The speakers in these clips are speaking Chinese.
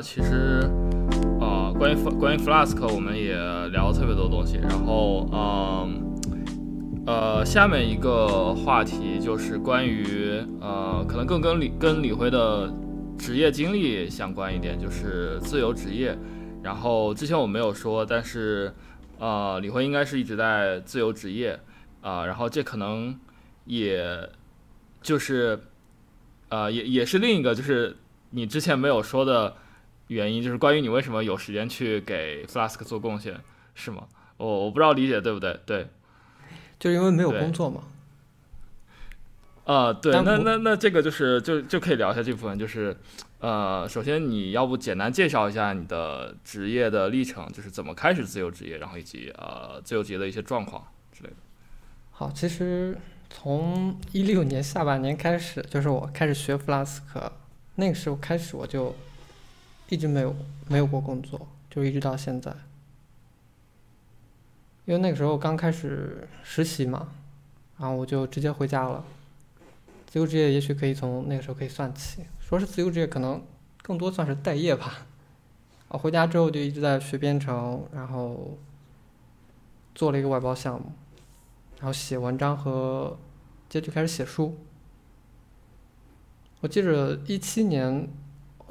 其实，呃，关于关于 Flask，我们也聊了特别多东西。然后，嗯，呃，下面一个话题就是关于，呃，可能更跟李跟李辉的职业经历相关一点，就是自由职业。然后之前我没有说，但是，呃，李辉应该是一直在自由职业，啊，然后这可能也就是，呃，也也是另一个就是。你之前没有说的原因，就是关于你为什么有时间去给 Flask 做贡献，是吗？我我不知道理解对不对？对，就是因为没有工作嘛。啊，对，那那那这个就是就就可以聊一下这部分，就是呃，首先你要不简单介绍一下你的职业的历程，就是怎么开始自由职业，然后以及呃自由职业的一些状况之类的。好，其实从一六年下半年开始，就是我开始学 Flask。那个时候开始我就一直没有没有过工作，就一直到现在。因为那个时候刚开始实习嘛，然后我就直接回家了。自由职业也许可以从那个时候可以算起，说是自由职业可能更多算是待业吧。我回家之后就一直在学编程，然后做了一个外包项目，然后写文章和接着开始写书。我记着一七年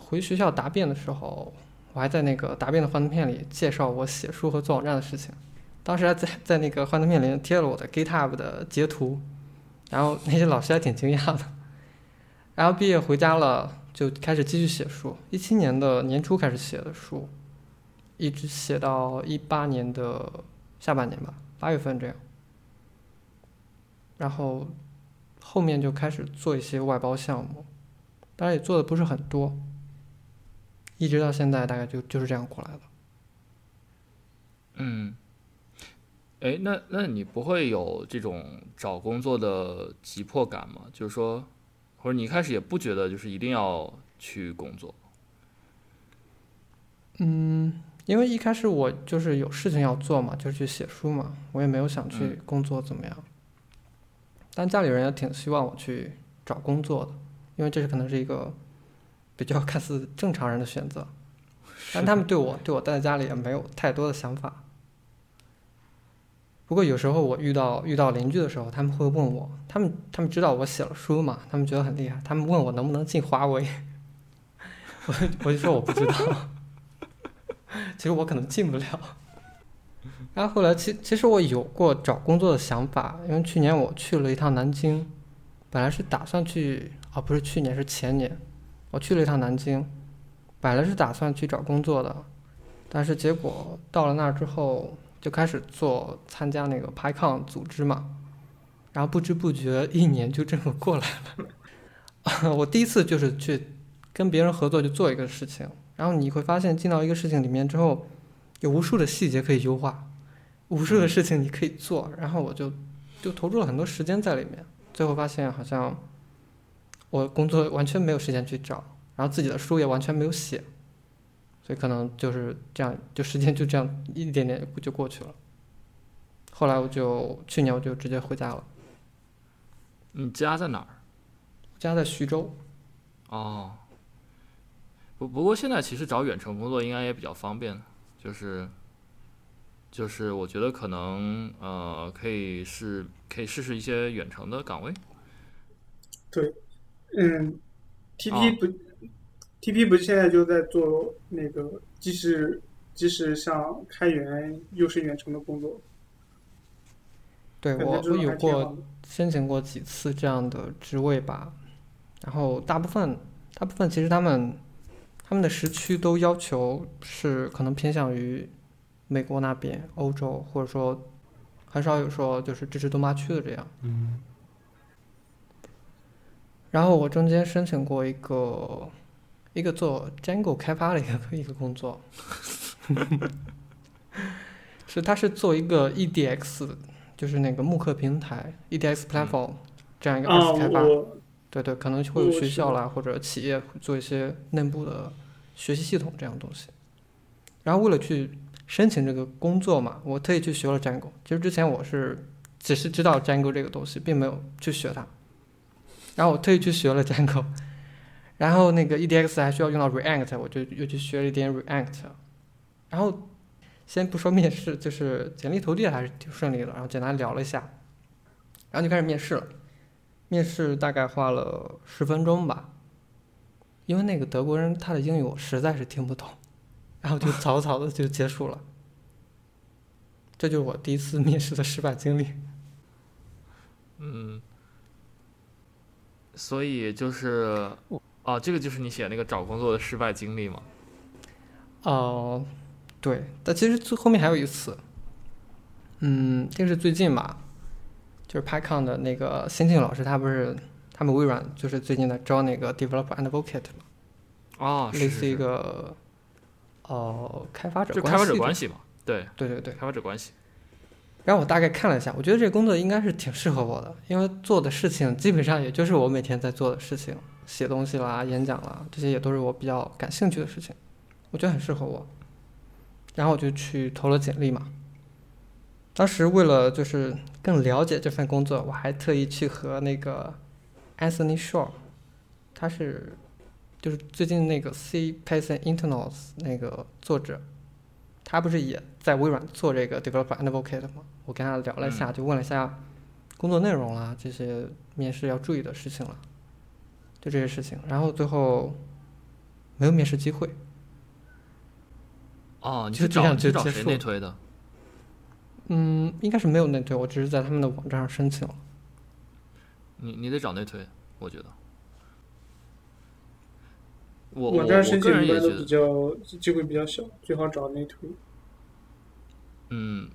回学校答辩的时候，我还在那个答辩的幻灯片里介绍我写书和做网站的事情。当时还在在那个幻灯片里贴了我的 GitHub 的截图，然后那些老师还挺惊讶的。然后毕业回家了，就开始继续写书。一七年的年初开始写的书，一直写到一八年的下半年吧，八月份这样。然后后面就开始做一些外包项目。当然也做的不是很多，一直到现在大概就就是这样过来的。嗯，哎，那那你不会有这种找工作的急迫感吗？就是说，或者你一开始也不觉得就是一定要去工作？嗯，因为一开始我就是有事情要做嘛，就是去写书嘛，我也没有想去工作怎么样。但家里人也挺希望我去找工作的。因为这是可能是一个比较看似正常人的选择，但他们对我对我待在家里也没有太多的想法。不过有时候我遇到遇到邻居的时候，他们会问我，他们他们知道我写了书嘛，他们觉得很厉害，他们问我能不能进华为，我我就说我不知道，其实我可能进不了。然后后来其其实我有过找工作的想法，因为去年我去了一趟南京，本来是打算去。啊，不是去年，是前年，我去了一趟南京，本来是打算去找工作的，但是结果到了那儿之后，就开始做参加那个 PyCon 组织嘛，然后不知不觉一年就这么过来了。我第一次就是去跟别人合作，就做一个事情，然后你会发现进到一个事情里面之后，有无数的细节可以优化，无数的事情你可以做，然后我就就投入了很多时间在里面，最后发现好像。我工作完全没有时间去找，然后自己的书也完全没有写，所以可能就是这样，就时间就这样一点点就过去了。后来我就去年我就直接回家了。你家在哪儿？家在徐州。哦。不不过现在其实找远程工作应该也比较方便，就是，就是我觉得可能呃可以试可以试试一些远程的岗位。对。嗯，T P 不，T P 不现在就在做那个，即使即使像开源又是远程的工作。对我我有过申请过几次这样的职位吧，然后大部分大部分其实他们他们的时区都要求是可能偏向于美国那边、欧洲，或者说很少有说就是支持东八区的这样。嗯。然后我中间申请过一个一个做 Django 开发的一个 一个工作，是他是做一个 EDX，就是那个慕课平台 EDX platform 这样一个二次开发，对对，可能会有学校啦或者企业做一些内部的学习系统这样东西。然后为了去申请这个工作嘛，我特意去学了 Django。其实之前我是只是知道 Django 这个东西，并没有去学它。然后我特意去学了 Django，然后那个 EDX 还需要用到 React，我就又去学了一点 React。然后先不说面试，就是简历投递还是挺顺利的，然后简单聊了一下，然后就开始面试了。面试大概花了十分钟吧，因为那个德国人他的英语我实在是听不懂，然后就草草的就结束了。这就是我第一次面试的失败经历。嗯，所以就是哦，这个就是你写那个找工作的失败经历吗？哦、对，但其实最后面还有一次，嗯，这个是最近吧，就是 PyCon 的那个新进老师，他不是他们微软就是最近在招那个 Developer Advocate 嘛，哦，类似一个哦开发者就开发者关系嘛，对，对对对。开发者关系。然后我大概看了一下，我觉得这个工作应该是挺适合我的，因为做的事情基本上也就是我每天在做的事情，写东西啦、演讲啦，这些也都是我比较感兴趣的事情，我觉得很适合我。然后我就去投了简历嘛。当时为了就是更了解这份工作，我还特意去和那个 Anthony Shaw，他是就是最近那个 C Python Internals 那个作者，他不是也在微软做这个 Developer Advocate 吗？我跟他聊了一下，就问了一下工作内容啦，这些面试要注意的事情了，就这些事情。然后最后没有面试机会，哦，你是找你是找谁内推的？嗯，应该是没有内推，我只是在他们的网站上申请了。你你得找内推，我觉得。我我网站我申请一个人也觉得，般都比较机会比较小，最好找内推。嗯，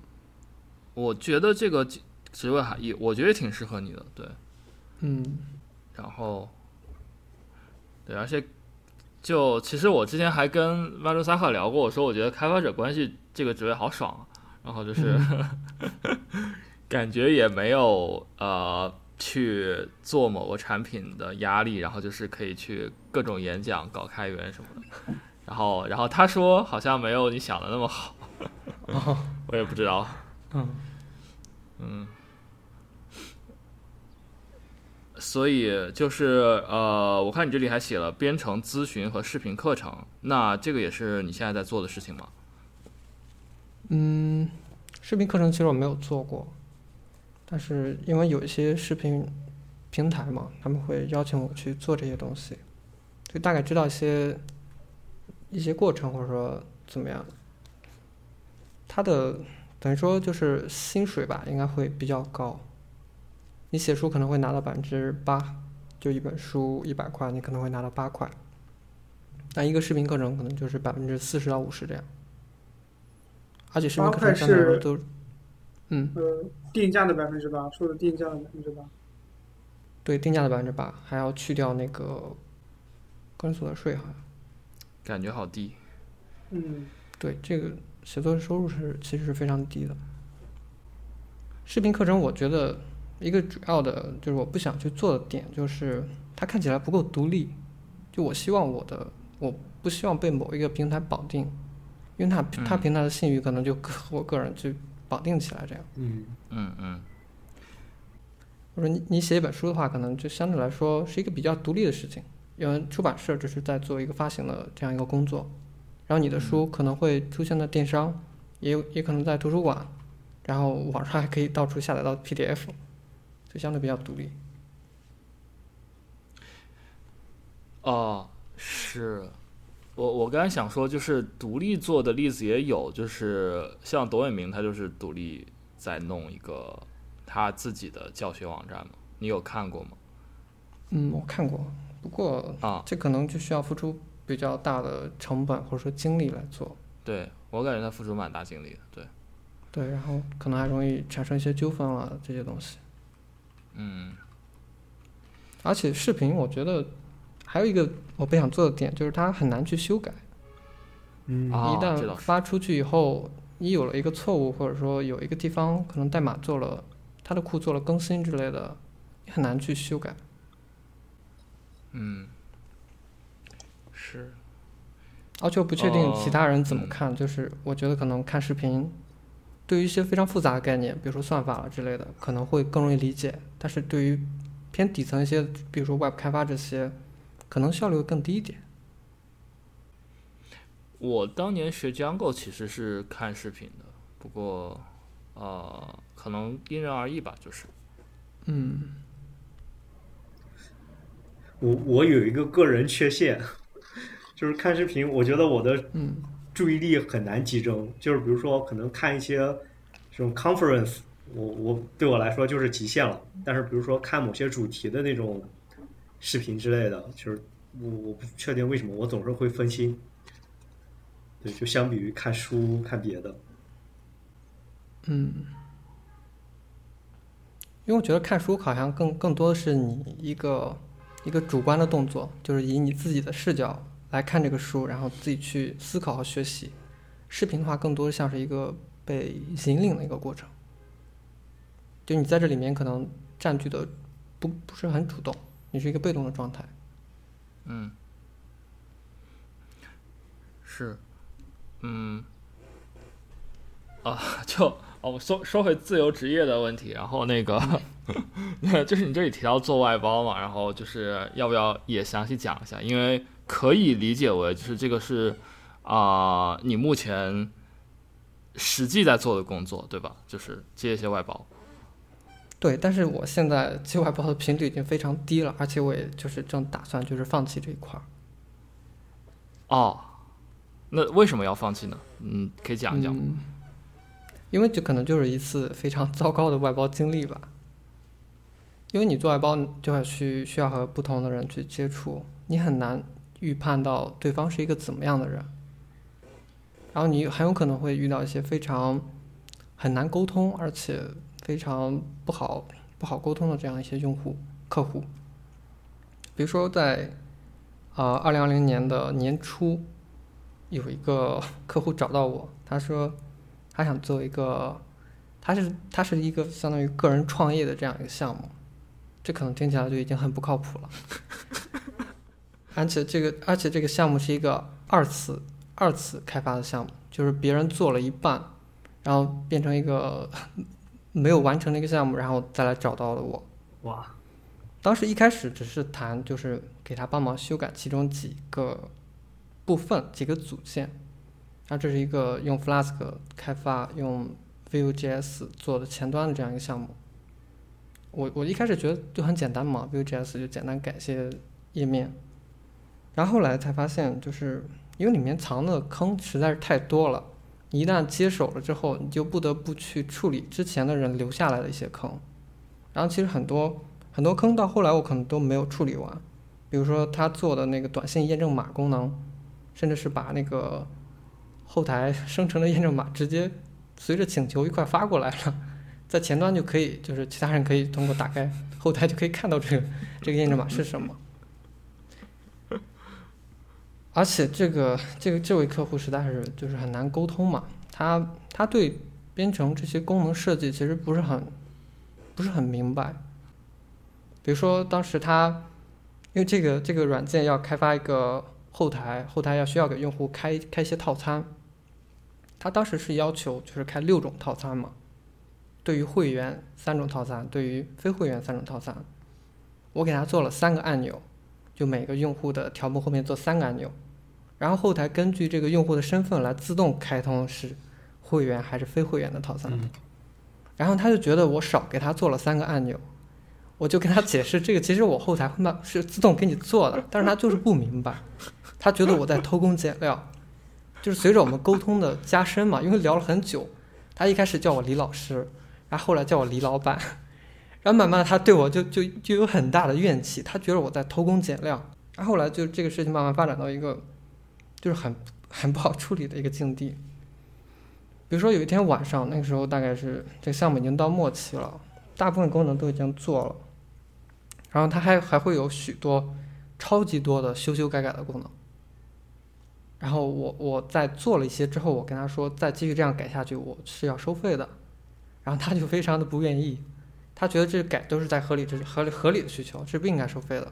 我觉得这个职职位还也，我觉得挺适合你的，对。嗯，然后，对，而且就其实我之前还跟曼珠萨克聊过，我说我觉得开发者关系这个职位好爽啊，然后就是、感觉也没有呃去做某个产品的压力，然后就是可以去各种演讲、搞开源什么的。然后，然后他说好像没有你想的那么好，哦，我也不知道。嗯，嗯，所以就是呃，我看你这里还写了编程咨询和视频课程，那这个也是你现在在做的事情吗？嗯，视频课程其实我没有做过，但是因为有一些视频平台嘛，他们会邀请我去做这些东西，就大概知道一些一些过程，或者说怎么样。它的等于说就是薪水吧，应该会比较高。你写书可能会拿到百分之八，就一本书一百块，你可能会拿到八块。但一个视频课程可能就是百分之四十到五十这样。而且视频课程相对来说都，嗯，呃，定价的百分之八，说的定价的百分之八。对，定价的百分之八，还要去掉那个个人所得税，好像。感觉好低。嗯，对，这个写作收入是其实是非常低的。视频课程我觉得一个主要的就是我不想去做的点就是它看起来不够独立，就我希望我的我不希望被某一个平台绑定，因为它它嗯平台的信誉可能就和我个人就绑定起来这样。嗯，嗯嗯我说你你写一本书的话，可能就相对来说是一个比较独立的事情，因为出版社只是在做一个发行的这样一个工作，然后你的书可能会出现在电商，也有也可能在图书馆，然后网上还可以到处下载到 PDF，就相对比较独立。哦，是我我刚才想说，就是独立做的例子也有，就是像董伟明他就是独立在弄一个他自己的教学网站嘛，你有看过吗？嗯，我看过，不过啊，这可能就需要付出比较大的成本或者说精力来做，对我感觉他付出蛮大精力的，对，对，然后可能还容易产生一些纠纷啊这些东西。嗯而且视频，我觉得还有一个我不想做的点，就是它很难去修改。嗯啊，一旦发出去以后，你有了一个错误，或者说有一个地方可能代码做了，它的库做了更新之类的，你很难去修改。嗯，是，而且我不确定哦其他人怎么嗯看，就是我觉得可能看视频，对于一些非常复杂的概念，比如说算法了之类的，可能会更容易理解。但是对于偏底层一些，比如说 Web 开发这些，可能效率会更低一点。我当年学 Django 其实是看视频的，不过呃，可能因人而异吧，就是。嗯，我我有一个个人缺陷，就是看视频，我觉得我的嗯注意力很难集中。就是比如说，可能看一些这种 conference，我我对我来说就是极限了。但是比如说看某些主题的那种视频之类的，就是我我不确定为什么我总是会分心。对，就相比于看书看别的，嗯，因为我觉得看书好像更更多的是你一个一个主观的动作，就是以你自己的视角来看这个书，然后自己去思考和学习。视频的话，更多像是一个被引领的一个过程，就你在这里面可能占据的不不是很主动，你是一个被动的状态。嗯，是。嗯，啊，就哦，我说说回自由职业的问题，然后那个，就是你这里提到做外包嘛，然后就是要不要也详细讲一下？因为可以理解为就是这个是啊，你目前实际在做的工作，对吧？就是接一些外包。对，但是我现在接外包的频率已经非常低了，而且我也就是正打算就是放弃这一块儿。哦。那为什么要放弃呢？嗯，可以讲一讲。嗯，因为这可能就是一次非常糟糕的外包经历吧。因为你做外包就要去需要和不同的人去接触，你很难预判到对方是一个怎么样的人，然后你很有可能会遇到一些非常很难沟通，而且非常不好不好沟通的这样一些用户客户。比如说在啊二零二零年的年初。有一个客户找到我，他说他想做一个，他是他是一个相当于个人创业的这样一个项目，这可能听起来就已经很不靠谱了。而且这个而且这个项目是一个二次二次开发的项目，就是别人做了一半，然后变成一个 没有完成的一个项目，然后再来找到了我。哇！当时一开始只是谈，就是给他帮忙修改其中几个。部分几个组件，然后这是一个用 Flask 开发、用 Vue.js 做的前端的这样一个项目。我我一开始觉得就很简单嘛，Vue.js 就简单改些页面，然后后来才发现，就是因为里面藏的坑实在是太多了，一旦接手了之后，你就不得不去处理之前的人留下来的一些坑。然后其实很多很多坑到后来我可能都没有处理完，比如说他做的那个短信验证码功能。甚至是把那个后台生成的验证码直接随着请求一块发过来了，在前端就可以，就是其他人可以通过打开后台就可以看到这个这个验证码是什么。而且这个这个这位客户实在是就是很难沟通嘛，他他对编程这些功能设计其实不是很不是很明白。比如说当时他因为这个这个软件要开发一个。后台后台要需要给用户开开一些套餐，他当时是要求就是开六种套餐嘛，对于会员三种套餐，对于非会员三种套餐，我给他做了三个按钮，就每个用户的条目后面做三个按钮，然后后台根据这个用户的身份来自动开通是会员还是非会员的套餐，然后他就觉得我少给他做了三个按钮，我就跟他解释这个其实我后台会慢是自动给你做的，但是他就是不明白。他觉得我在偷工减料，就是随着我们沟通的加深嘛，因为聊了很久，他一开始叫我李老师，然后后来叫我李老板，然后慢慢的他对我就就就有很大的怨气，他觉得我在偷工减料，然后后来就这个事情慢慢发展到一个就是很很不好处理的一个境地。比如说有一天晚上，那个时候大概是这个项目已经到末期了，大部分功能都已经做了，然后他还还会有许多超级多的修修改改的功能。然后我我在做了一些之后，我跟他说再继续这样改下去，我是要收费的。然后他就非常的不愿意，他觉得这改都是在合理之合理合理的需求，是不应该收费的。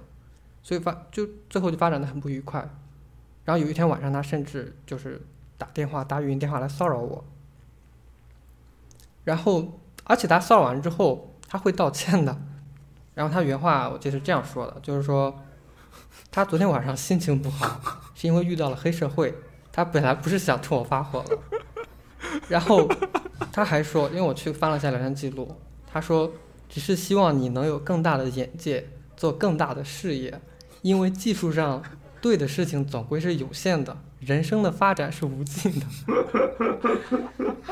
所以发就最后就发展的很不愉快。然后有一天晚上，他甚至就是打电话打语音电话来骚扰我。然后而且他骚扰完之后他会道歉的。然后他原话我记得是这样说的，就是说他昨天晚上心情不好，是因为遇到了黑社会。他本来不是想冲我发火的，然后他还说，因为我去翻了一下聊天记录，他说只是希望你能有更大的眼界，做更大的事业，因为技术上对的事情总归是有限的，人生的发展是无尽的。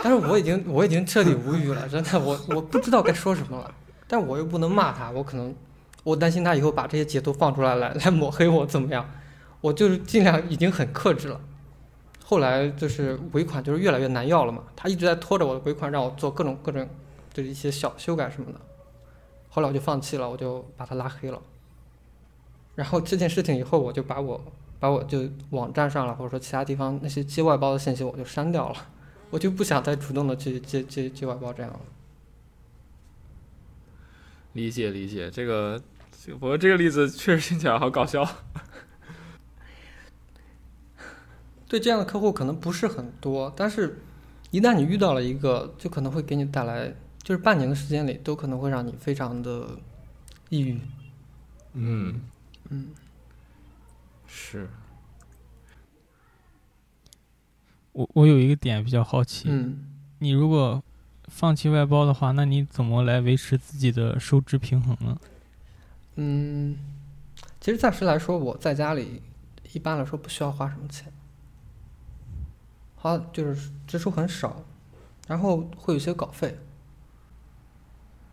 但是我已经我已经彻底无语了，真的，我我不知道该说什么了，但我又不能骂他，我可能我担心他以后把这些截图放出来来来抹黑我怎么样，我就是尽量已经很克制了。后来就是尾款就是越来越难要了嘛，他一直在拖着我的尾款，让我做各种各种就是一些小修改什么的。后来我就放弃了，我就把他拉黑了。然后这件事情以后，我就把我把我就网站上了，或者说其他地方那些接外包的信息我就删掉了，我就不想再主动的去接接接外包这样了。理解理解，这个不过这个例子确实听起来好搞笑。对这样的客户可能不是很多，但是，一旦你遇到了一个，就可能会给你带来，就是半年的时间里都可能会让你非常的抑郁。嗯嗯，是。我我有一个点比较好奇，嗯，你如果放弃外包的话，那你怎么来维持自己的收支平衡呢？嗯，其实暂时来说，我在家里一般来说不需要花什么钱。花就是支出很少，然后会有些稿费。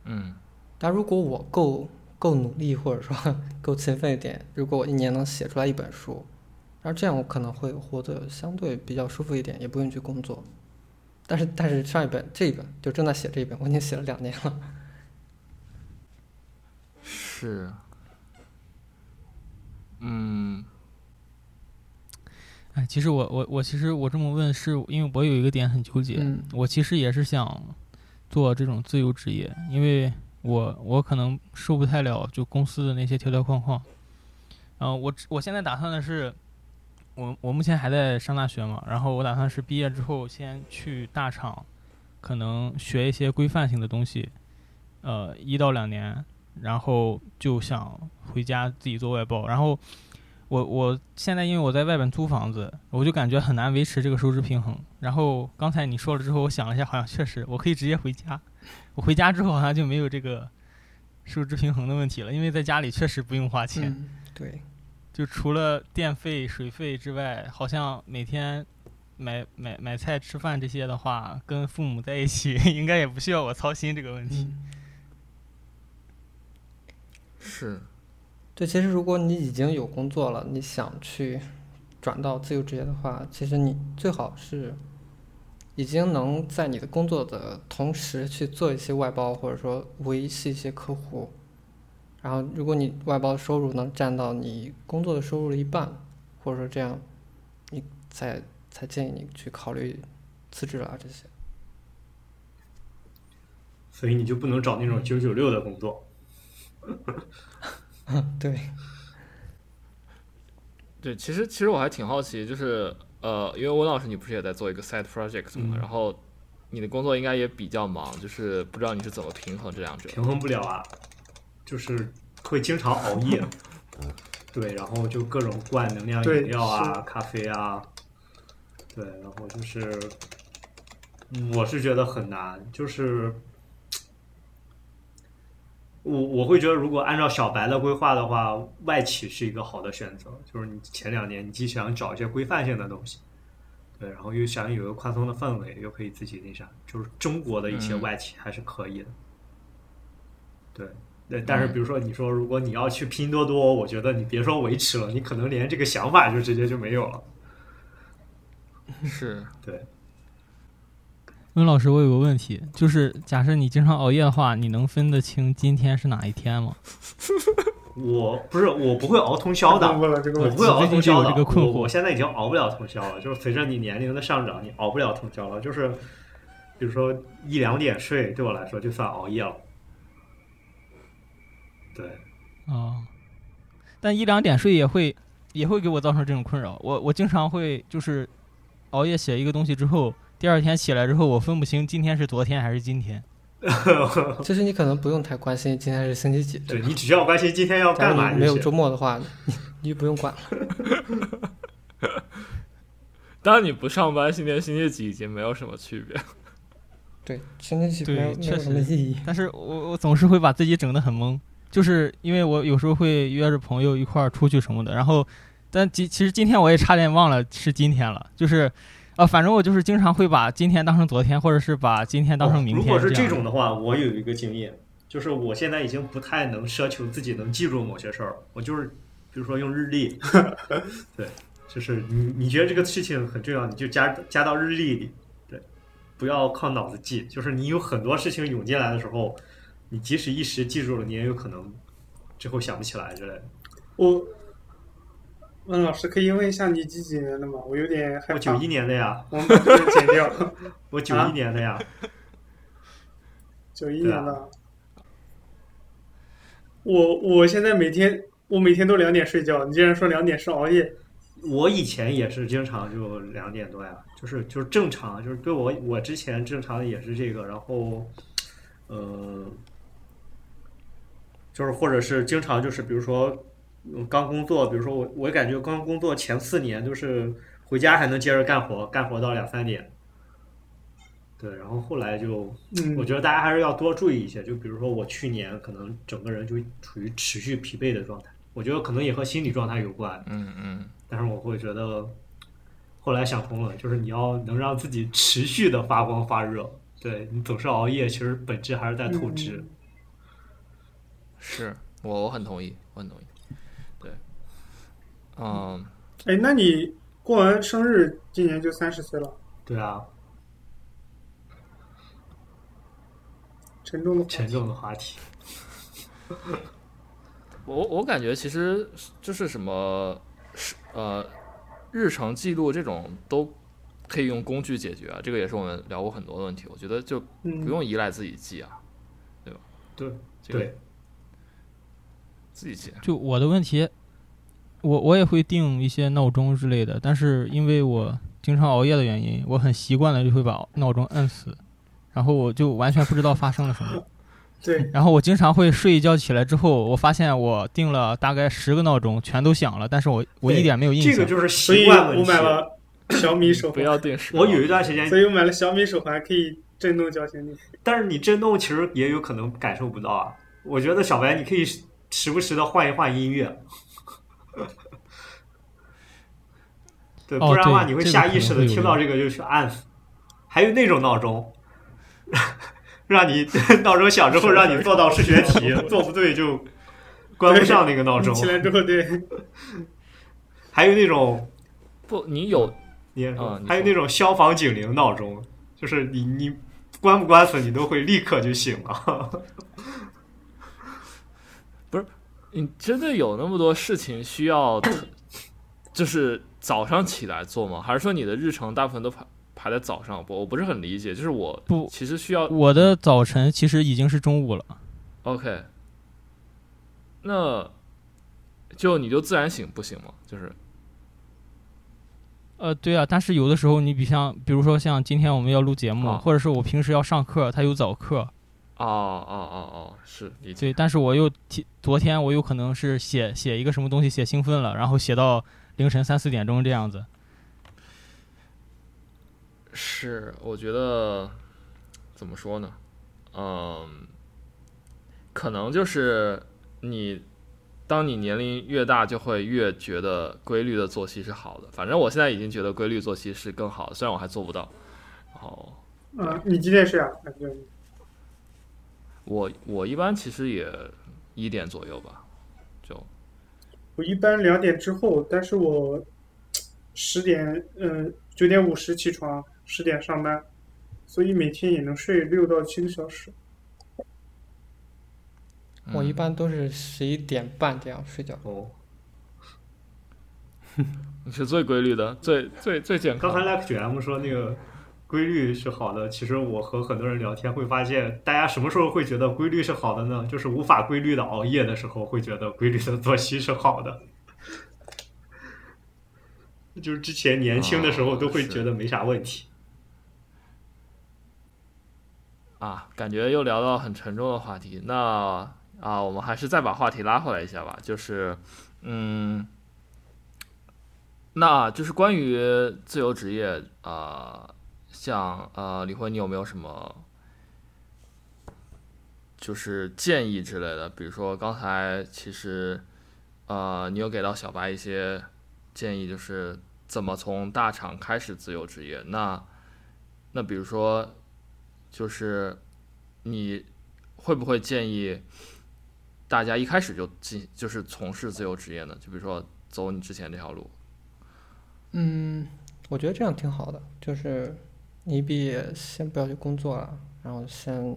嗯，但如果我够够努力，或者说 够勤奋一点，如果我一年能写出来一本书，然后这样我可能会活得相对比较舒服一点，也不用去工作。但是但是上一本这一本就正在写这一本，我已经写了两年了。是，嗯。哎，其实我我我其实我这么问，是因为我有一个点很纠结。嗯。我其实也是想做这种自由职业，因为我我可能受不太了就公司的那些条条框框。然后我我现在打算的是，我我目前还在上大学嘛，然后我打算是毕业之后先去大厂，可能学一些规范性的东西，呃，一到两年，然后就想回家自己做外包，然后。我我现在因为我在外边租房子，我就感觉很难维持这个收支平衡。然后刚才你说了之后，我想了一下，好像确实我可以直接回家。我回家之后好像就没有这个收支平衡的问题了，因为在家里确实不用花钱。对，就除了电费、水费之外，好像每天买买买菜、吃饭这些的话，跟父母在一起，应该也不需要我操心这个问题。是。对，其实如果你已经有工作了，你想去转到自由职业的话，其实你最好是已经能在你的工作的同时去做一些外包，或者说维系一些客户。然后，如果你外包的收入能占到你工作的收入的一半，或者说这样，你才才建议你去考虑辞职啊这些。所以你就不能找那种九九六的工作。对，对，其实其实我还挺好奇，就是呃，因为温老师你不是也在做一个 side project 吗？然后你的工作应该也比较忙，就是不知道你是怎么平衡这两者？平衡不了啊，就是会经常熬夜，对，然后就各种灌能量饮料啊、咖啡啊，对，然后就是，我是觉得很难，就是。我我会觉得，如果按照小白的规划的话，外企是一个好的选择。就是你前两年你既想找一些规范性的东西，对，然后又想有一个宽松的氛围，又可以自己那啥，就是中国的一些外企还是可以的。对，对，但是比如说你说如果你要去拼多多，我觉得你别说维持了，你可能连这个想法就直接就没有了。是，对。温老师，我有个问题，就是假设你经常熬夜的话，你能分得清今天是哪一天吗？我不是，我不会熬通宵的，我不会熬通宵的。我我现在已经熬不了通宵了，就是随着你年龄的上涨，你熬不了通宵了。就是比如说一两点睡，对我来说就算熬夜了。对。啊，但一两点睡也会也会给我造成这种困扰。我我经常会就是熬夜写一个东西之后。第二天起来之后，我分不清今天是昨天还是今天。其 实你可能不用太关心今天是星期几，对你只需要关心今天要干嘛。没有周末的话，你就不用管了。当你不上班，今天星期几已经没有什么区别。对，新天气对没有没有确什么意义。但是我我总是会把自己整得很懵，就是因为我有时候会约着朋友一块儿出去什么的，然后，但其其实今天我也差点忘了是今天了，就是，啊，反正我就是经常会把今天当成昨天，或者是把今天当成明天。哦如果是这种的话，我有一个经验，就是我现在已经不太能奢求自己能记住某些事儿，我就是比如说用日历，对，就是你你觉得这个事情很重要，你就加加到日历里，对，不要靠脑子记，就是你有很多事情涌进来的时候，你即使一时记住了，你也有可能之后想不起来之类的。我问老师可以问一下你几几年的吗？我有点害怕。我九一年的呀，我们把这个剪掉。我九啊一年的呀，九一年的。我我现在每天我每天都两点睡觉，你竟然说两点是熬夜？我以前也是经常就两点多呀，就是就是正常，就是对我我之前正常的也是这个，然后，呃，就是或者是经常就是比如说嗯刚工作，比如说我我感觉刚工作前四年就是回家还能接着干活，干活到两三点，对，然后后来就嗯，我觉得大家还是要多注意一些，就比如说我去年可能整个人就处于持续疲惫的状态，我觉得可能也和心理状态有关，嗯嗯，但是我会觉得，后来想通了，就是你要能让自己持续的发光发热。对你总是熬夜，其实本质还是在透支。嗯是我我很同意，我很同意。对，嗯，哎，那你过完生日，今年就三十岁了，对啊，沉重的沉重的话题。我我感觉其实就是什么是呃日程记录这种都可以用工具解决啊，这个也是我们聊过很多的问题。我觉得就不嗯，用依赖自己记啊，对这个对，自己记。就我的问题，我我也会定一些闹钟之类的，但是因为我经常熬夜的原因，我很习惯的就会把闹钟摁死，然后我就完全不知道发生了什么。对，然后我经常会睡一觉起来之后，我发现我定了大概十个闹钟，全都响了，但是我我一点没有印象。这个就是习惯问题。我买了小米手不环，要定时。我有一段时间所，以我买了小米手环，可以震动叫醒你。但是你震动其实也有可能感受不到啊。我觉得小白，你可以时不时的换一换音乐。对，哦不然的话你会下意识的听到这个就去按死。还有那种闹钟，让你 闹钟响之后让你做到数学题，做不对就关不上那个闹钟。起来之后，对，还有那种不，你有你也啊还有那种消防警铃闹钟，就是你你关不关死你都会立刻就醒了。你真的有那么多事情需要，就是早上起来做吗？还是说你的日程大部分都排排在早上？我我不是很理解，就是我不其实需要我的早晨其实已经是中午了。OK，那就你就自然醒不行吗？就是呃，对啊，但是有的时候你比像，比如说像今天我们要录节目，啊或者是我平时要上课，他有早课，哦哦哦哦，是理解。对，但是我又提昨天我有可能是写写一个什么东西写兴奋了，然后写到凌晨三四点钟这样子。是，我觉得怎么说呢？嗯，可能就是你，当你年龄越大，就会越觉得规律的作息是好的。反正我现在已经觉得规律作息是更好的，虽然我还做不到。然后嗯，你几点睡啊？感觉我我一般其实也一点左右吧，就我一般两点之后，但是我十点，嗯，九点五十起床，十点上班，所以每天也能睡六到七个小时。嗯我一般都是十一点半这样睡觉。哦，你是最规律的，最最最健康刚才的。Like 卷 M 说那个规律是好的，其实我和很多人聊天会发现，大家什么时候会觉得规律是好的呢？就是无法规律的熬夜的时候，会觉得规律的作息是好的。就是之前年轻的时候都会觉得没啥问题。啊，感觉又聊到很沉重的话题。那啊，我们还是再把话题拉回来一下吧。就是，嗯，那就是关于自由职业啊、像呃李辉，你有没有什么就是建议之类的？比如说刚才其实呃你有给到小白一些建议，就是怎么从大厂开始自由职业。那那比如说就是你会不会建议大家一开始就进就是从事自由职业呢？就比如说走你之前这条路。嗯，我觉得这样挺好的，就是你一毕业先不要去工作了，然后先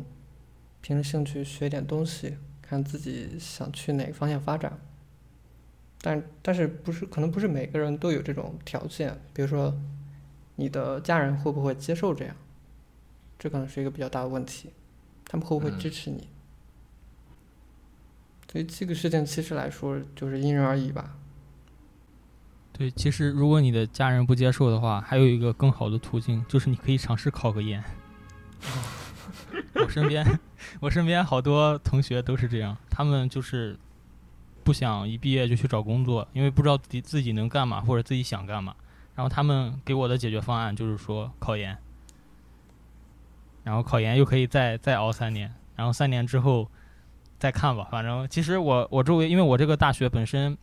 凭着兴趣学点东西，看自己想去哪个方向发展。但但是不是可能不是每个人都有这种条件，比如说你的家人会不会接受这样，这可能是一个比较大的问题，他们会不会嗯支持你？所以这个事情其实来说就是因人而异吧。对，其实如果你的家人不接受的话，还有一个更好的途径，就是你可以尝试考个研。我身边，我身边好多同学都是这样，他们就是不想一毕业就去找工作，因为不知道自己自己能干嘛或者自己想干嘛。然后他们给我的解决方案就是说考研，然后考研又可以再再熬三年，然后三年之后再看吧。反正其实我我周围，因为我这个大学本身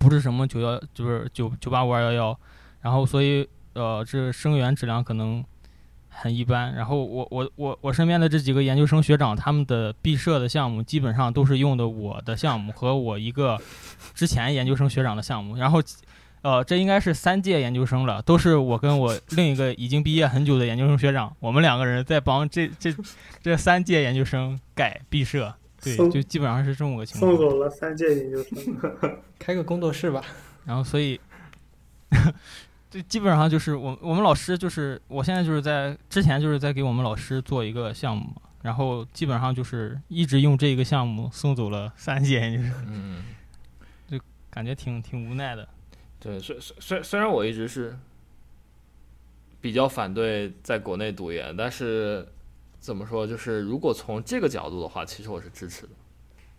不是什么九幺，就是九九八五二幺幺，然后所以呃这生源质量可能很一般。然后我我我我身边的这几个研究生学长，他们的毕设的项目基本上都是用的我的项目和我一个之前研究生学长的项目，然后。呃，这应该是三届研究生了，都是我跟我另一个已经毕业很久的研究生学长，我们两个人在帮这这这三届研究生改毕设，对，就基本上是这么个情况送。走了三届研究生。开个工作室吧。然后所以，这基本上就是我我们老师就是我现在就是在之前就是在给我们老师做一个项目，然后基本上就是一直用这个项目送走了三届研究生，嗯，就感觉挺挺无奈的。对，虽虽虽虽然我一直是比较反对在国内读研，但是怎么说，就是如果从这个角度的话，其实我是支持的，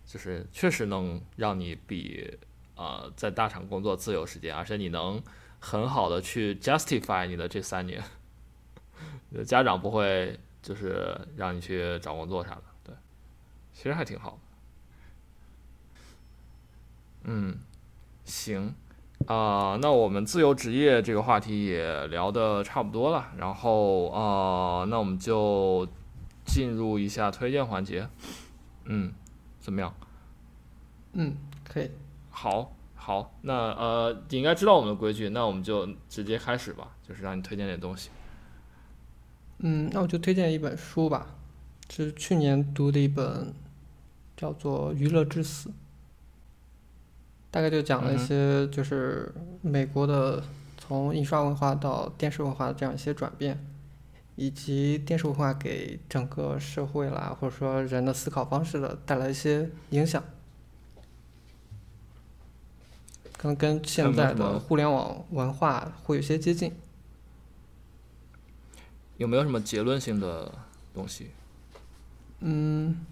就是确实能让你比呃在大厂工作自由时间，而且你能很好的去 justify 你的这三年，家长不会就是让你去找工作啥的，对，其实还挺好。嗯，行。啊、那我们自由职业这个话题也聊得差不多了，然后啊、那我们就进入一下推荐环节。嗯，怎么样？嗯，可以。好，好，那呃，你应该知道我们的规矩，那我们就直接开始吧，就是让你推荐点东西。嗯，那我就推荐一本书吧，是去年读的一本，叫做《娱乐至死》，大概就讲了一些就是美国的从印刷文化到电视文化的这样一些转变，以及电视文化给整个社会啦，或者说人的思考方式的带来一些影响，可能跟现在的互联网文化会有些接近。有没有什么结论性的东西？嗯，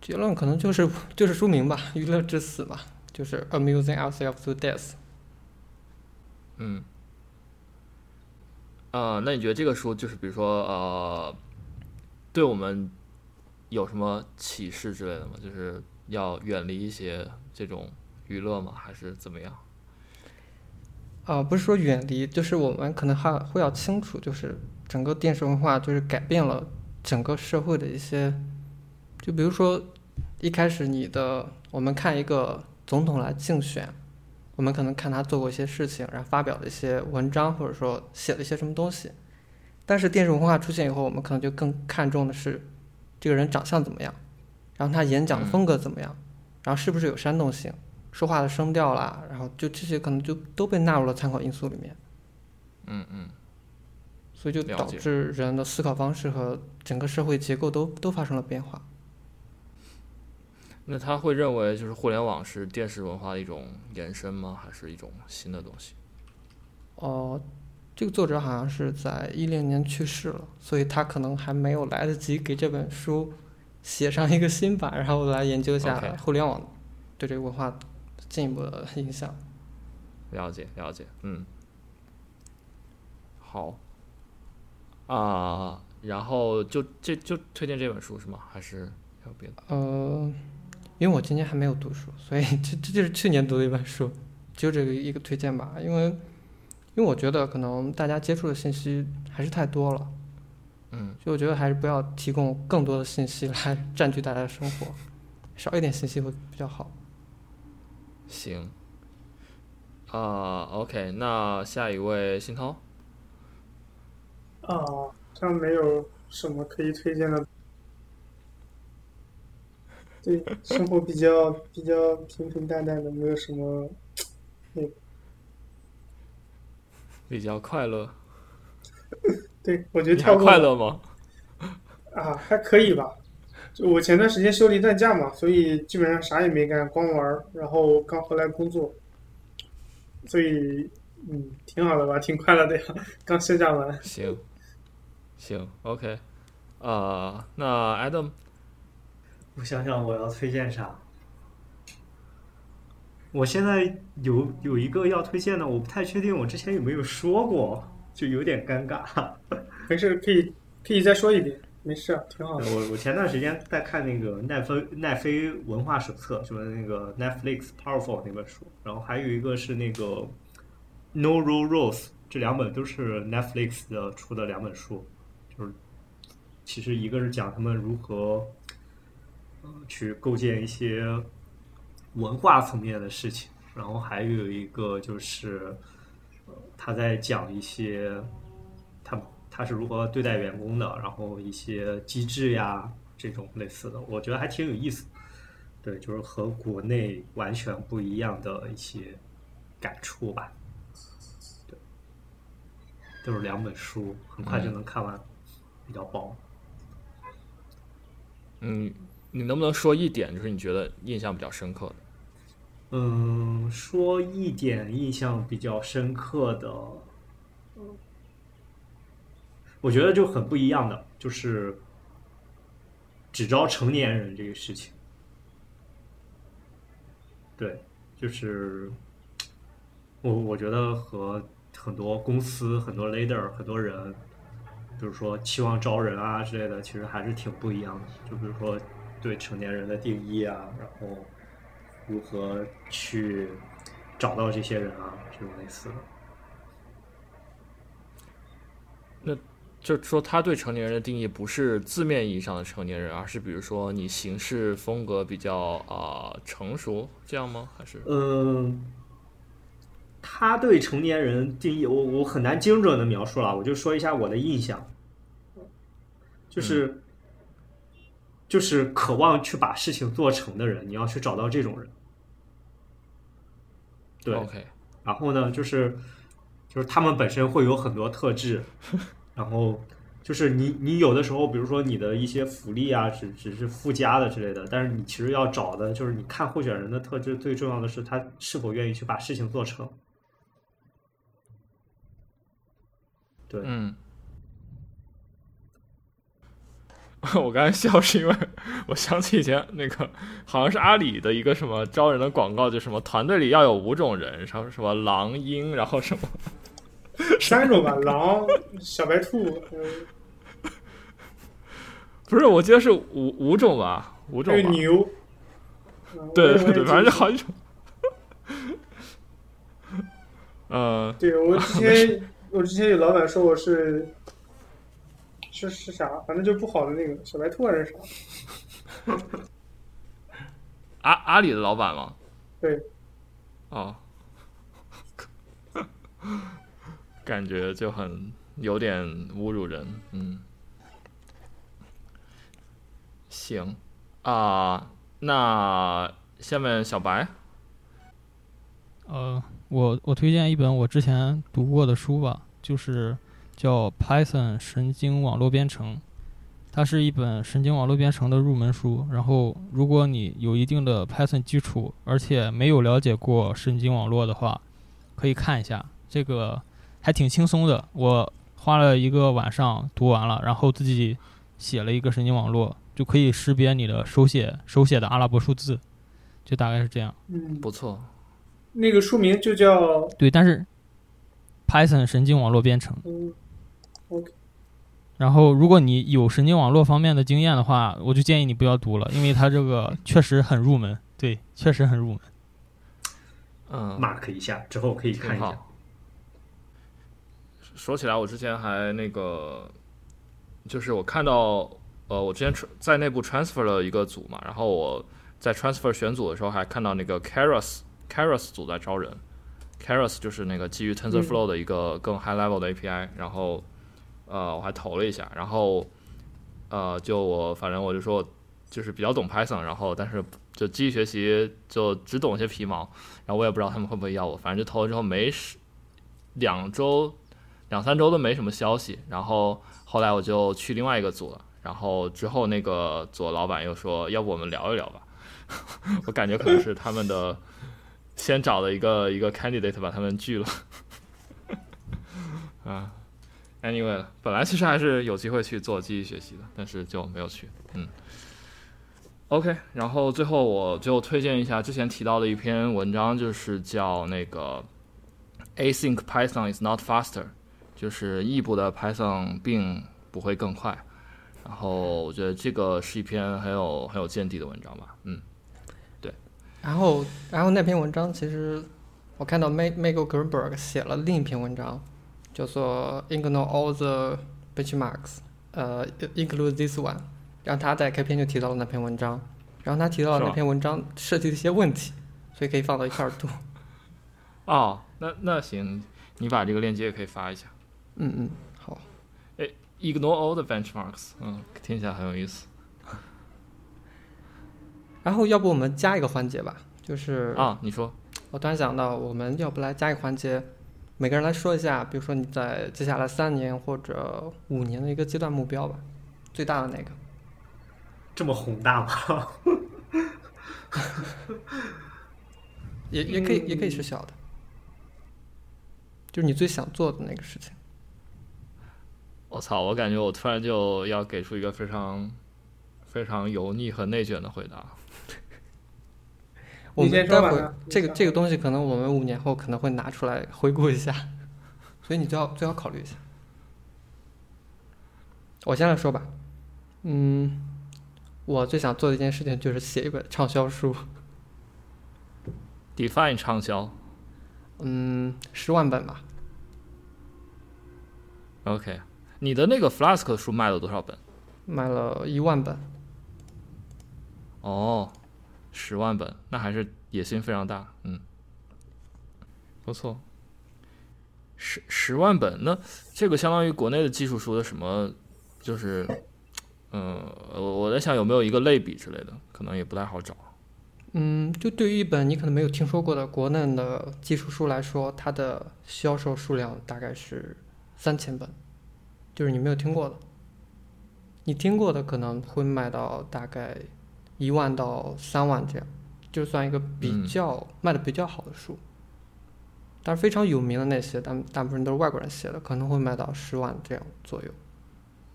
结论可能就是就是书名吧，《娱乐至死》吧，就是 amusing ourselves to death。嗯，呃，那你觉得这个书就是比如说呃，对我们有什么启示之类的吗？就是要远离一些这种娱乐吗？还是怎么样？啊、不是说远离，就是我们可能还会要清楚，就是整个电视文化就是改变了整个社会的一些，就比如说一开始你的我们看一个总统来竞选，我们可能看他做过一些事情，然后发表的一些文章，或者说写了一些什么东西。但是电视文化出现以后，我们可能就更看重的是这个人长相怎么样，然后他演讲的风格怎么样，然后是不是有煽动性，说话的声调啦，然后就这些可能就都被纳入了参考因素里面，嗯嗯所以就导致人的思考方式和整个社会结构都都发生了变化。那他会认为就是互联网是电视文化的一种延伸吗？还是一种新的东西？哦、这个作者好像是在一零年去世了，所以他可能还没有来得及给这本书写上一个新版，然后来研究一下互联网对这个文化进一步的影响。了解了解，嗯，好。啊，然后就这就推荐这本书是吗？还是还有别的？呃，因为我今年还没有读书，所以这这就是去年读的一本书，就这个一个推荐吧。因为因为我觉得可能大家接触的信息还是太多了，嗯，所以我觉得还是不要提供更多的信息来占据大家的生活，少一点信息会比较好。行。啊，OK，那下一位新涛。啊，这样没有什么可以推荐的。对，生活比较比较平平淡淡的，没有什么。比较快乐。对，我觉得跳过快乐吗？啊，还可以吧。就我前段时间休了一段假嘛，所以基本上啥也没干，光玩儿。然后刚回来工作，所以嗯，挺好的吧，挺快乐的呀。刚休假完。行，行，OK。啊，那 Adam，我想想我要推荐啥。我现在有有一个要推荐的，我不太确定我之前有没有说过，就有点尴尬。没事，可以可以再说一遍，没事，啊挺好的。我我前段时间在看那个奈飞奈飞文化手册，就是那个 Netflix Powerful 那本书，然后还有一个是那个 No Rule Rules，这两本都是 Netflix 的出的两本书，就是其实一个是讲他们如何呃去构建一些文化层面的事情，然后还有一个就是呃他在讲一些他他是如何对待员工的，然后一些机制呀这种类似的，我觉得还挺有意思。对，就是和国内完全不一样的一些感触吧。对，都是两本书，很快就能看完，比较薄。嗯，你能不能说一点，就是你觉得印象比较深刻的？嗯，说一点印象比较深刻的，我觉得就很不一样的，就是只招成年人这个事情。对，就是我我觉得和很多公司、很多 leader、很多人，比如说期望招人啊之类的，其实还是挺不一样的。就比如说对成年人的定义啊，然后如何去找到这些人啊，这种类似的。那就是说，他对成年人的定义不是字面意义上的成年人，而是比如说你行事风格比较啊、成熟，这样吗？还是嗯，他对成年人定义，我我很难精准的描述了，我就说一下我的印象，就是、就是渴望去把事情做成的人，你要去找到这种人。对，OK？然后呢，就是就是他们本身会有很多特质，然后就是你你有的时候，比如说你的一些福利啊，只只是附加的之类的，但是你其实要找的就是你看候选人的特质，最重要的是他是否愿意去把事情做成。对，嗯。我刚才笑是因为我想起以前那个好像是阿里的一个什么招人的广告，就什么团队里要有五种人，什么什么狼鹰，然后 什么三种吧，狼、小白兔，嗯，不是，我记得是五五种吧，五种吧。牛。嗯对对对，反正好几种。呃，对我之前我之前有老板说我是是是啥，反正就不好的那个小白兔还是啥。阿阿里的老板吗？对。哦，感觉就很有点侮辱人，嗯。行啊、那下面小白，呃，我我推荐一本我之前读过的书吧，就是叫《Python 神经网络编程》，它是一本神经网络编程的入门书。然后，如果你有一定的 Python 基础，而且没有了解过神经网络的话，可以看一下。这个还挺轻松的，我花了一个晚上读完了，然后自己写了一个神经网络，就可以识别你的手写手写的阿拉伯数字，就大概是这样。嗯，不错，那个书名就叫对，但是 Python 神经网络编程。嗯，OK，然后，如果你有神经网络方面的经验的话，我就建议你不要读了，因为它这个确实很入门。对，确实很入门。嗯，mark 一下，之后可以看一下。说起来，我之前还那个，就是我看到，呃，我之前在内部 transfer 了一个组嘛，然后我在 transfer 选组的时候还看到那个 Keras Keras 组在招人，Keras 就是那个基于 TensorFlow 的一个更 high level 的 API，、然后呃我还投了一下，然后呃就我反正我就说就是比较懂 Python，然后但是就机器学习就只懂一些皮毛，然后我也不知道他们会不会要我，反正就投了之后没两周两三周都没什么消息，然后后来我就去另外一个组了，然后之后那个组老板又说，要不我们聊一聊吧，我感觉可能是他们的先找了一个一个 candidate 把他们拒了，啊，anyway，本来其实还是有机会去做机器学习的，但是就没有去，嗯。OK，然后最后我就推荐一下之前提到的一篇文章，就是叫那个 Async Python is not faster，就是异步的 Python 并不会更快。然后我觉得这个是一篇很有很有见地的文章吧，嗯，对。然后，然后那篇文章其实我看到 Mag Michael Greenberg 写了另一篇文章，叫做 Ignore all the benchmarks，呃，include this one。然后他在开篇就提到了那篇文章，然后他提到了那篇文章涉及的一些问题，所以可以放到一块儿读。哦，那那行，你把这个链接也可以发一下。嗯嗯，好。Ignore all the benchmarks，嗯，听起来很有意思然后要不我们加一个环节吧，就是啊。你说，我突然想到，我们要不来加一个环节，每个人来说一下，比如说你在接下来三年或者五年的一个阶段目标吧，最大的那个。这么宏大吗？也也可以也可以嗯是小的，就是你最想做的那个事情。我操，我感觉我突然就要给出一个非常非常油腻和内卷的回答。待会儿这个这个东西，可能我们五年后可能会拿出来回顾一下，所以你最好最好考虑一下。我先来说吧，嗯，我最想做的一件事情就是写一本畅销书，Define 畅销。嗯，十万本吧，，OK。你的那个 Flask 的书卖了多少本？卖了一万本，哦，十万本，那还是野心非常大，嗯，不错。十十万本，那这个相当于国内的技术书的什么？就是，嗯，我我在想有没有一个类比之类的，可能也不太好找。嗯，就对于一本你可能没有听说过的国内的技术书来说，它的销售数量大概是三千本，就是你没有听过的。你听过的可能会卖到大概一万到三万这样，就算一个比嗯较、卖的比较好的书。但是非常有名的那些，大大部分都是外国人写的，可能会卖到十万这样左右，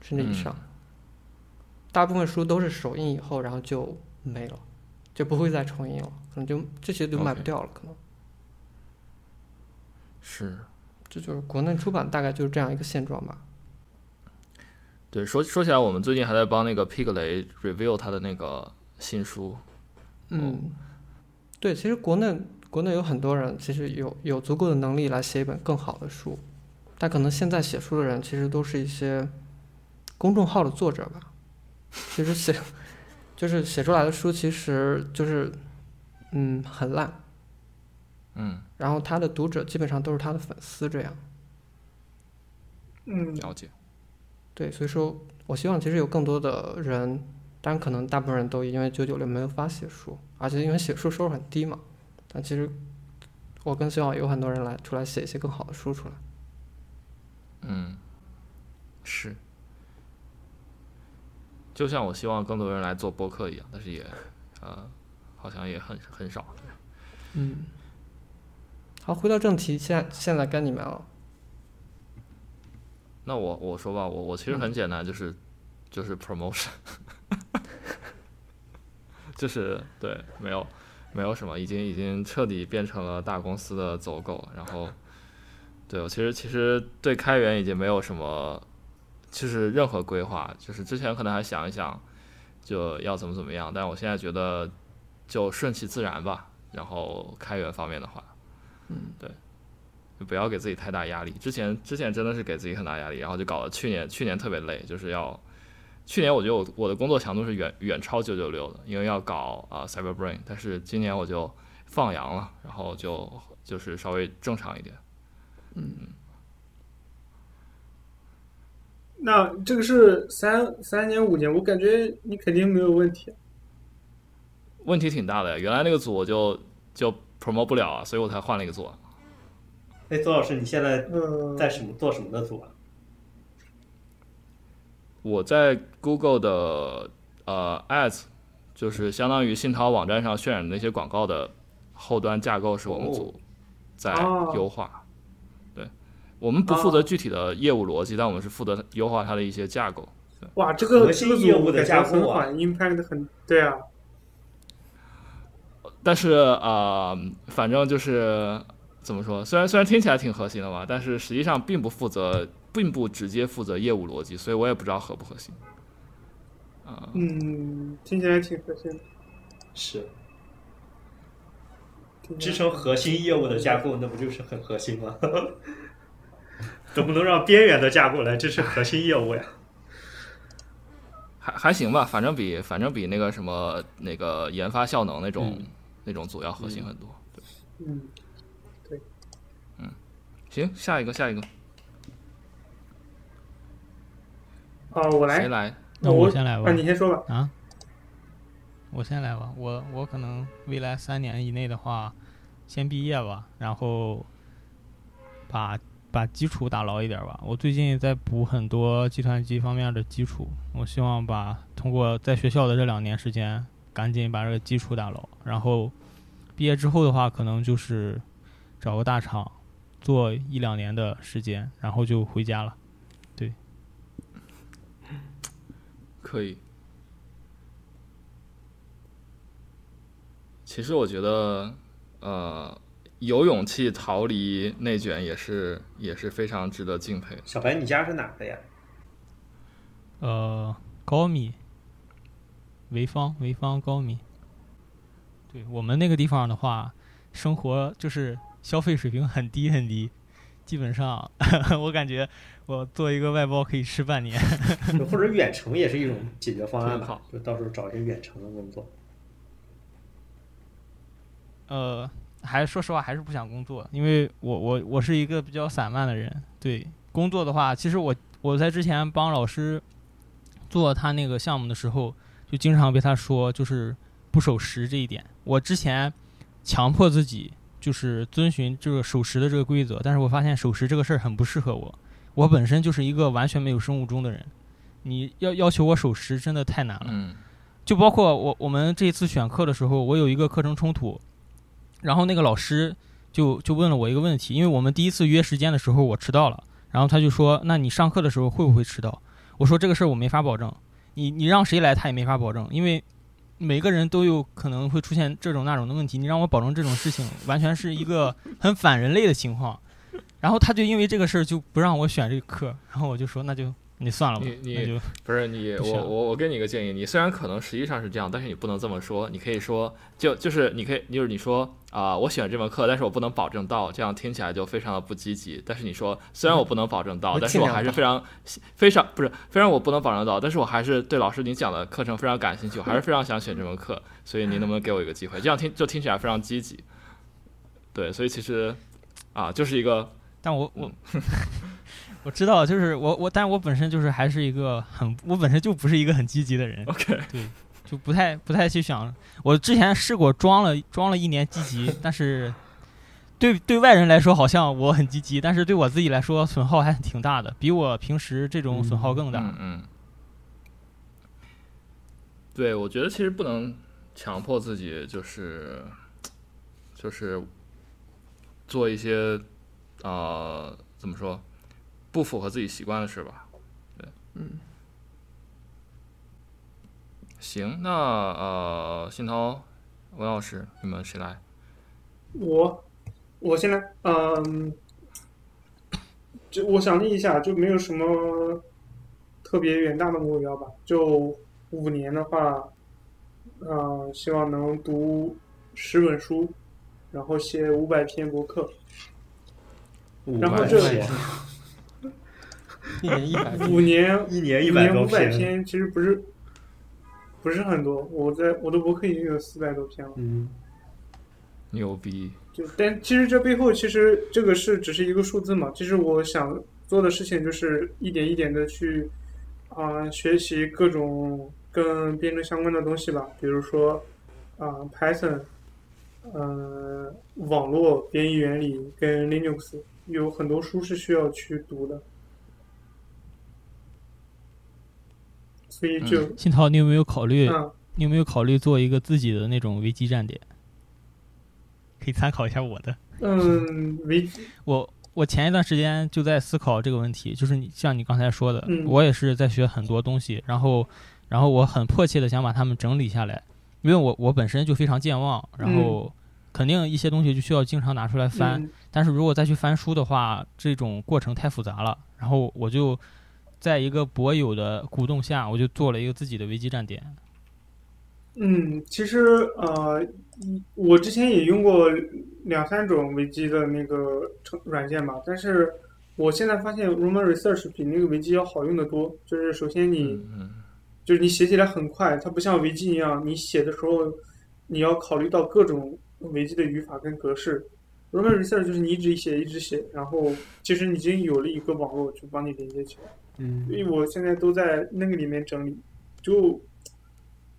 甚至以上。大部分书都是首印以后，然后就没了。就不会再重印了，可能就这些就卖不掉了，可能是，这就是国内出版大概就是这样一个现状吧。对，说说起来，我们最近还在帮那个 Pig 雷 review 他的那个新书。嗯，对，其实国内国内有很多人其实有有足够的能力来写一本更好的书，但可能现在写书的人其实都是一些公众号的作者吧，其实写 就是写出来的书其实就是嗯很烂，嗯，然后他的读者基本上都是他的粉丝这样。嗯，了解。对，所以说我希望其实有更多的人，当然可能大部分人都因为九九六没有法写书，而且因为写书收入很低嘛，但其实我更希望有很多人来出来写一些更好的书出来。嗯，是。就像我希望更多人来做播客一样，但是也，呃，好像也很很少。嗯，好，回到正题，现在现在该你们了。那我我说吧，我我其实很简单，就是、就是 promotion，就是对，没有没有什么，已经已经彻底变成了大公司的走狗，然后对我其实其实对开源已经没有什么，就是任何规划，就是之前可能还想一想就要怎么怎么样，但我现在觉得就顺其自然吧。然后开源方面的话，嗯，对，就不要给自己太大压力。之前之前真的是给自己很大压力，然后就搞得去年去年特别累，就是要去年我觉得我我的工作强度是远远超九九六的，因为要搞啊、Cyber Brain，但是今年我就放羊了，然后就就是稍微正常一点。嗯那这个是三三年五年，我感觉你肯定没有问题。问题挺大的呀，原来那个组我就就 promote 不了啊，所以我才换了一个组。哎，左老师，你现在嗯，在什么做什么的组啊？我在 Google 的呃 Ads，就是相当于信涛网站上渲染的那些广告的后端架构是我们组在哦优化。对，我们不负责具体的业务逻辑，但我们是负责优化它的一些架构。哇，这个核这个心业务的架构啊很缓，impact 很对啊。但是呃，反正就是怎么说，虽然虽然听起来挺核心的吧，但是实际上并不负责，并不直接负责业务逻辑，所以我也不知道核不核心。啊、嗯，听起来挺核心的。是支撑核心业务的架构，那不就是很核心吗？怎么能让边缘的架构来支持核心业务呀？还还行吧，反正比反正比那个什么那个研发效能那种、嗯那种组要核心很多。嗯对，嗯，行，下一个下一个，啊，我来谁，来？那我我先来吧啊，。你先说吧。啊，我先来吧。我我可能未来三年以内的话，先毕业吧，然后把把基础打牢一点吧。我最近在补很多计算机方面的基础，我希望把通过在学校的这两年时间，赶紧把这个基础打牢。然后毕业之后的话，可能就是找个大厂做一两年的时间，然后就回家了。可以。其实我觉得，呃，有勇气逃离内卷也是也是非常值得敬佩。小白，你家是哪的呀？呃，高密，潍坊，潍坊高密。对我们那个地方的话，生活就是消费水平很低很低，基本上 我感觉我做一个外包可以吃半年。或者远程也是一种解决方案吧，就到时候找一些远程的工作。呃，还说实话还是不想工作，因为我我我是一个比较散漫的人。对工作的话，其实我我在之前帮老师做他那个项目的时候，就经常被他说就是不守时这一点。我之前强迫自己就是遵循这个守时的这个规则，但是我发现守时这个事儿很不适合我。我本身就是一个完全没有生物钟的人，你要要求我守时真的太难了。嗯就包括我我们这次选课的时候，我有一个课程冲突，然后那个老师就就问了我一个问题，因为我们第一次约时间的时候我迟到了，然后他就说，那你上课的时候会不会迟到？我说这个事儿我没法保证，你你让谁来他也没法保证，因为每个人都有可能会出现这种那种的问题，你让我保证这种事情，完全是一个很反人类的情况。然后他就因为这个事儿就不让我选这个课，然后我就说那就你算了吧，你你就不是你，不我我我给你一个建议，你虽然可能实际上是这样，但是你不能这么说，你可以说就就是你可以就是你说啊、我选这门课，但是我不能保证到，这样听起来就非常的不积极。但是你说虽然我不能保证到，我但是我还是非常非常不是非常我不能保证到，但是我还是对老师你讲的课程非常感兴趣，我还是非常想选这门课，所以您能不能给我一个机会？这样听就听起来非常积极。对，所以其实啊，就是一个但我我 我知道，就是我我，但我本身就是还是一个很，我本身就不是一个很积极的人，OK，对，就不太不太去想。我之前试过装了装了一年积极，但是对对外人来说好像我很积极，但是对我自己来说损耗还挺大的，比我平时这种损耗更大。嗯嗯，对，我觉得其实不能强迫自己，就是就是做一些呃怎么说不符合自己习惯的事吧。对，嗯，行，那呃，信涛、文老师，你们谁来？我我先来，嗯，就我想了一下，就没有什么特别远大的目标吧。就五年的话，呃，希望能读十本书，然后写五百篇博客。然后这篇，一年一百，五年一年一一百多五百篇，其实不是不是很多。我在我的博客已经有四百多篇了。嗯，牛逼！就但其实这背后，其实这个是只是一个数字嘛。其实我想做的事情就是一点一点的去啊、学习各种跟编程相关的东西吧，比如说啊、Python，呃，网络编译原理跟 Linux 有很多书是需要去读的，所以就信涛，你有没有考虑？嗯你有没有考虑做一个自己的那种维基站点？可以参考一下我的。嗯维我我前一段时间就在思考这个问题，就是你像你刚才说的，嗯我也是在学很多东西，然后然后我很迫切的想把它们整理下来，因为我我本身就非常健忘，然后肯定一些东西就需要经常拿出来翻，嗯但是如果再去翻书的话，这种过程太复杂了，然后我就在一个博友的鼓动下，我就做了一个自己的维基站点。嗯，其实呃，我之前也用过两三种维基的那个程软件吧，但是我现在发现 Roman Research 比那个维基要好用的多。就是首先你、就是你写起来很快，它不像维基一样，你写的时候你要考虑到各种维基的语法跟格式。Roman Research 就是你一直写一直写，然后其实已经有了一个网络去帮你连接起来。嗯所以我现在都在那个里面整理。就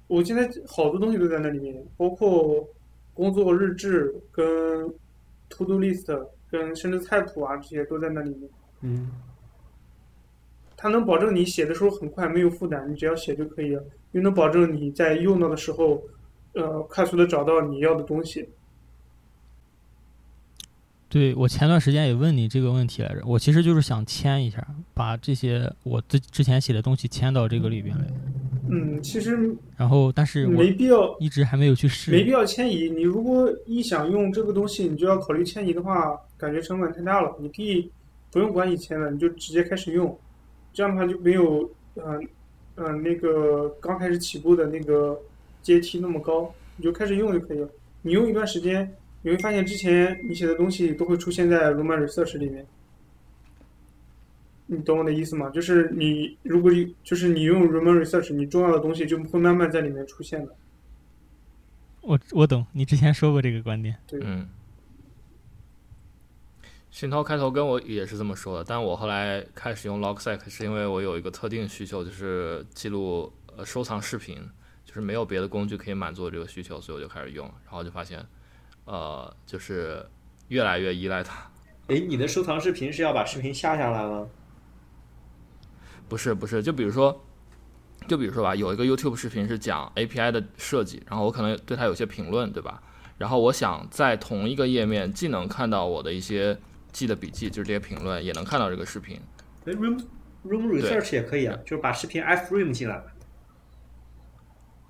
我现在好多东西都在那里面，包括工作日志、跟 To Do List、跟甚至菜谱啊这些都在那里面。嗯它能保证你写的时候很快，没有负担，你只要写就可以了，又能保证你在用到的时候，呃，快速的找到你要的东西。对我前段时间也问你这个问题来着，我其实就是想签一下，把这些我之之前写的东西签到这个里边来，嗯，其实然后但是我没必要一直还没有去试。没必要迁移。你如果一想用这个东西，你就要考虑迁移的话，感觉成本太大了。你可以不用管以前的，你就直接开始用，这样的话就没有嗯嗯、呃呃那个刚开始起步的那个阶梯那么高，你就开始用就可以了。你用一段时间，你会发现之前你写的东西都会出现在 Roman Research 里面。你懂我的意思吗？就是你如果就是你用 Roman Research，你重要的东西就会慢慢在里面出现的。我我懂，你之前说过这个观点。对，嗯。熏涛开头跟我也是这么说的，但我后来开始用 Logsec 是因为我有一个特定需求，就是记录呃收藏视频，就是没有别的工具可以满足这个需求，所以我就开始用，然后就发现，呃，就是越来越依赖它。诶，你的收藏视频是要把视频下下来吗？不是不是，就比如说，就比如说吧，有一个 YouTube 视频是讲 API 的设计，然后我可能对它有些评论，对吧？然后我想在同一个页面既能看到我的一些记的笔记，就是这些评论，也能看到这个视频。诶，Room Room 对 Research 也可以啊，就是把视频 iframe 进来。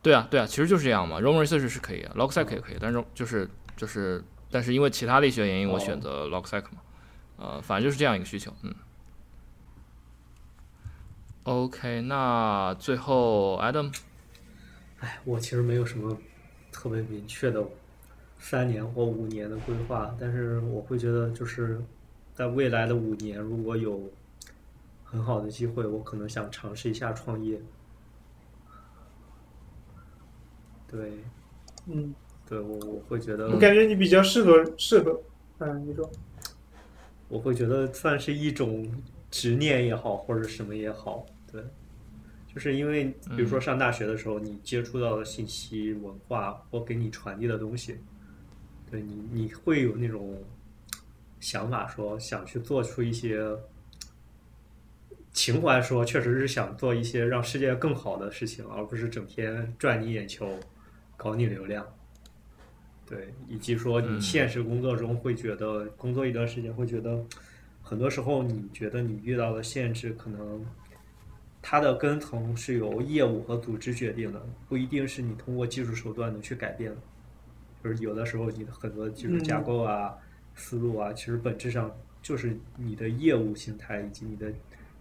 对啊，对啊，其实就是这样嘛。Roman Research 是可以 l o g s e c 也可以，但是就是就是，但是因为其他的一些原因，我选择 Logsec 嘛。呃，反正就是这样一个需求，嗯。OK，那最后 Adam，哎，我其实没有什么特别明确的三年或五年的规划，但是我会觉得就是在未来的五年，如果有很好的机会，我可能想尝试一下创业。对，嗯，对我我会觉得我感觉你比较适合适合，嗯，你说，我会觉得算是一种执念也好，或者什么也好，对，就是因为比如说上大学的时候，你接触到的信息、文化或给你传递的东西，对你你会有那种想法，说想去做出一些情怀，说确实是想做一些让世界更好的事情，而不是整天赚你眼球、搞你流量。对，以及说你嗯现实工作中会觉得，工作一段时间会觉得，很多时候你觉得你遇到的限制，可能它的根层是由业务和组织决定的，不一定是你通过技术手段能去改变的。就是有的时候你的很多技术架构啊、思路啊，其实本质上就是你的业务形态以及你的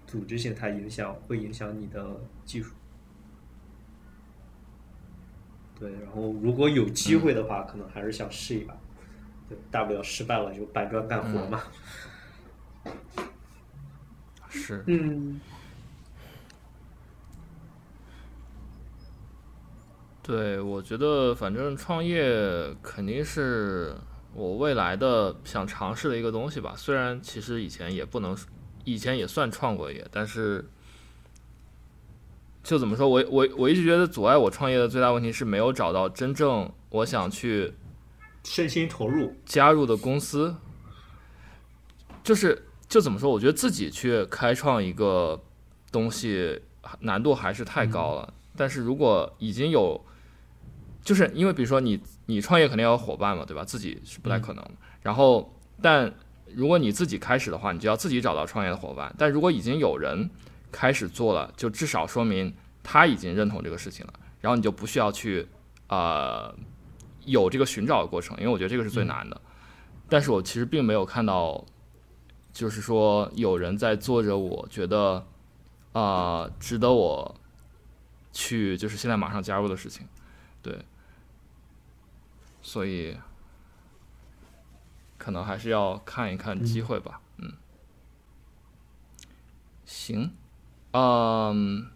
组织形态影响，会影响你的技术。对，然后如果有机会的话，可能还是想试一把。对，大不了失败了就搬砖干活嘛。是，嗯，对，我觉得反正创业肯定是我未来的想尝试的一个东西吧。虽然其实以前也不能，以前也算创过业，但是就怎么说，我我我一直觉得阻碍我创业的最大问题是没有找到真正我想去身心投入，加入的公司，就是就怎么说？我觉得自己去开创一个东西难度还是太高了。但是如果已经有，就是因为比如说你你创业肯定要有伙伴嘛，对吧？自己是不太可能的。然后，但如果你自己开始的话，你就要自己找到创业的伙伴。但如果已经有人开始做了，就至少说明他已经认同这个事情了，然后你就不需要去呃。有这个寻找的过程，因为我觉得这个是最难的。但是我其实并没有看到，就是说有人在做着我觉得啊值得我去，就是现在马上加入的事情，对。所以可能还是要看一看机会吧。嗯，行，嗯。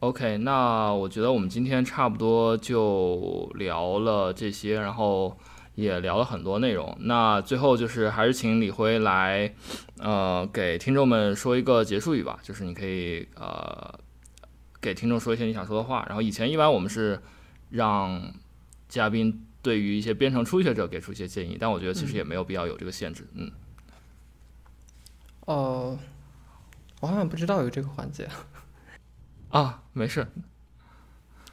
OK，那我觉得我们今天差不多就聊了这些，然后也聊了很多内容。那最后就是还是请李辉来，呃，给听众们说一个结束语吧。就是你可以呃给听众说一些你想说的话。然后以前一般我们是让嘉宾对于一些编程初学者给出一些建议，但我觉得其实也没有必要有这个限制。嗯。哦，我好像不知道有这个环节。啊，没事。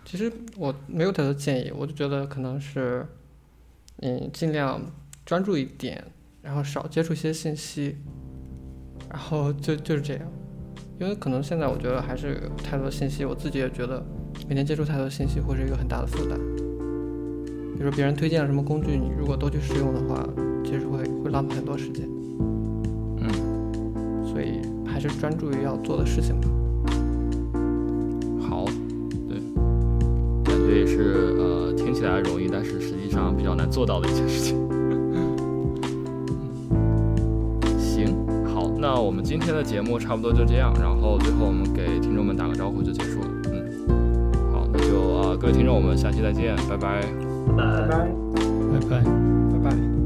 其实我没有太多建议，我就觉得可能是，嗯，尽量专注一点，然后少接触一些信息，然后就就是这样。因为可能现在我觉得还是有太多信息，我自己也觉得每天接触太多信息会是一个很大的负担。比如说别人推荐了什么工具，你如果都去使用的话，其实会会浪费很多时间。嗯，所以还是专注于要做的事情吧。好，对，感觉也是呃，听起来容易，但是实际上比较难做到的一件事情。行，好，那我们今天的节目差不多就这样，然后最后我们给听众们打个招呼就结束了。嗯，好，那就啊，各位听众，我们下期再见，拜拜，拜拜，拜拜，拜拜。